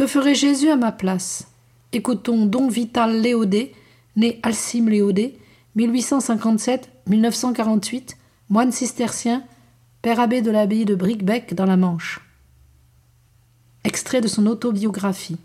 Que ferait Jésus à ma place? Écoutons Don Vital Léodé, né Alcime Léodé, 1857-1948, moine cistercien, père abbé de l'abbaye de Bricbec dans la Manche. Extrait de son autobiographie.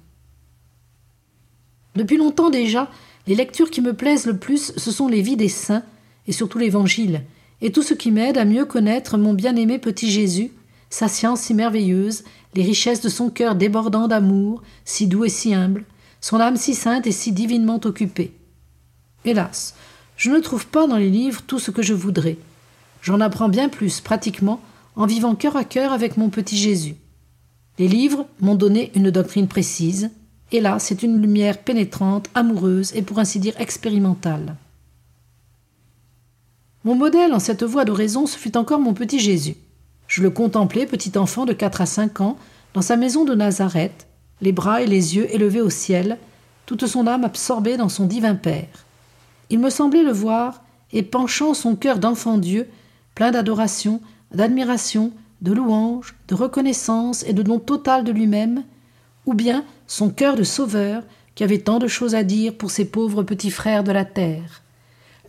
Depuis longtemps déjà, les lectures qui me plaisent le plus, ce sont les vies des saints, et surtout l'Évangile, et tout ce qui m'aide à mieux connaître mon bien-aimé petit Jésus, sa science si merveilleuse, les richesses de son cœur débordant d'amour, si doux et si humble, son âme si sainte et si divinement occupée. Hélas, je ne trouve pas dans les livres tout ce que je voudrais. J'en apprends bien plus, pratiquement, en vivant cœur à cœur avec mon petit Jésus. Les livres m'ont donné une doctrine précise, et là, c'est une lumière pénétrante, amoureuse et pour ainsi dire expérimentale. Mon modèle en cette voie d'oraison, ce fut encore mon petit Jésus. Je le contemplais, petit enfant de quatre à cinq ans, dans sa maison de Nazareth, les bras et les yeux élevés au ciel, toute son âme absorbée dans son divin Père. Il me semblait le voir, et penchant son cœur d'enfant Dieu, plein d'adoration, d'admiration, de louange, de reconnaissance et de don total de lui-même, ou bien son cœur de sauveur, qui avait tant de choses à dire pour ses pauvres petits frères de la terre.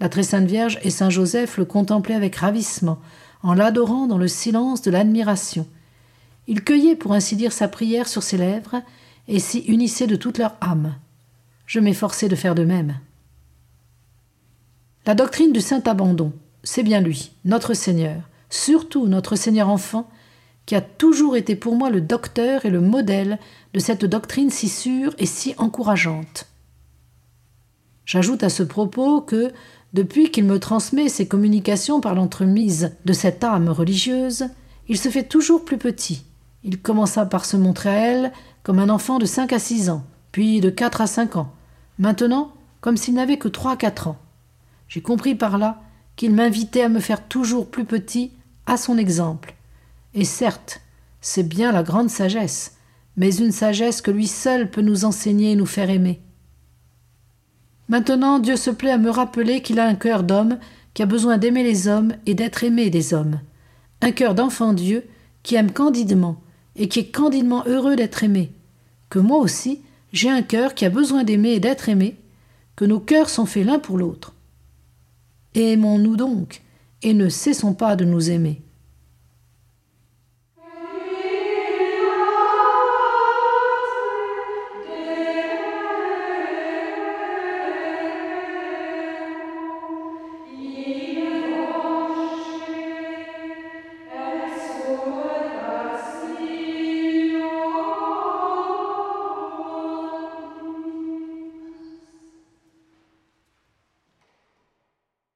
La très sainte Vierge et saint Joseph le contemplaient avec ravissement, en l'adorant dans le silence de l'admiration. Ils cueillaient pour ainsi dire sa prière sur ses lèvres, et s'y unissaient de toute leur âme. Je m'efforçais de faire de même. La doctrine du saint abandon, c'est bien lui, notre Seigneur, surtout notre Seigneur enfant, qui a toujours été pour moi le docteur et le modèle de cette doctrine si sûre et si encourageante. J'ajoute à ce propos que, depuis qu'il me transmet ses communications par l'entremise de cette âme religieuse, il se fait toujours plus petit. Il commença par se montrer à elle comme un enfant de cinq à six ans, puis de quatre à cinq ans, maintenant comme s'il n'avait que trois à quatre ans. J'ai compris par là qu'il m'invitait à me faire toujours plus petit à son exemple. Et certes, c'est bien la grande sagesse, mais une sagesse que lui seul peut nous enseigner et nous faire aimer. Maintenant, Dieu se plaît à me rappeler qu'il a un cœur d'homme qui a besoin d'aimer les hommes et d'être aimé des hommes. Un cœur d'enfant Dieu qui aime candidement et qui est candidement heureux d'être aimé. Que moi aussi, j'ai un cœur qui a besoin d'aimer et d'être aimé, que nos cœurs sont faits l'un pour l'autre. Aimons-nous donc, et ne cessons pas de nous aimer.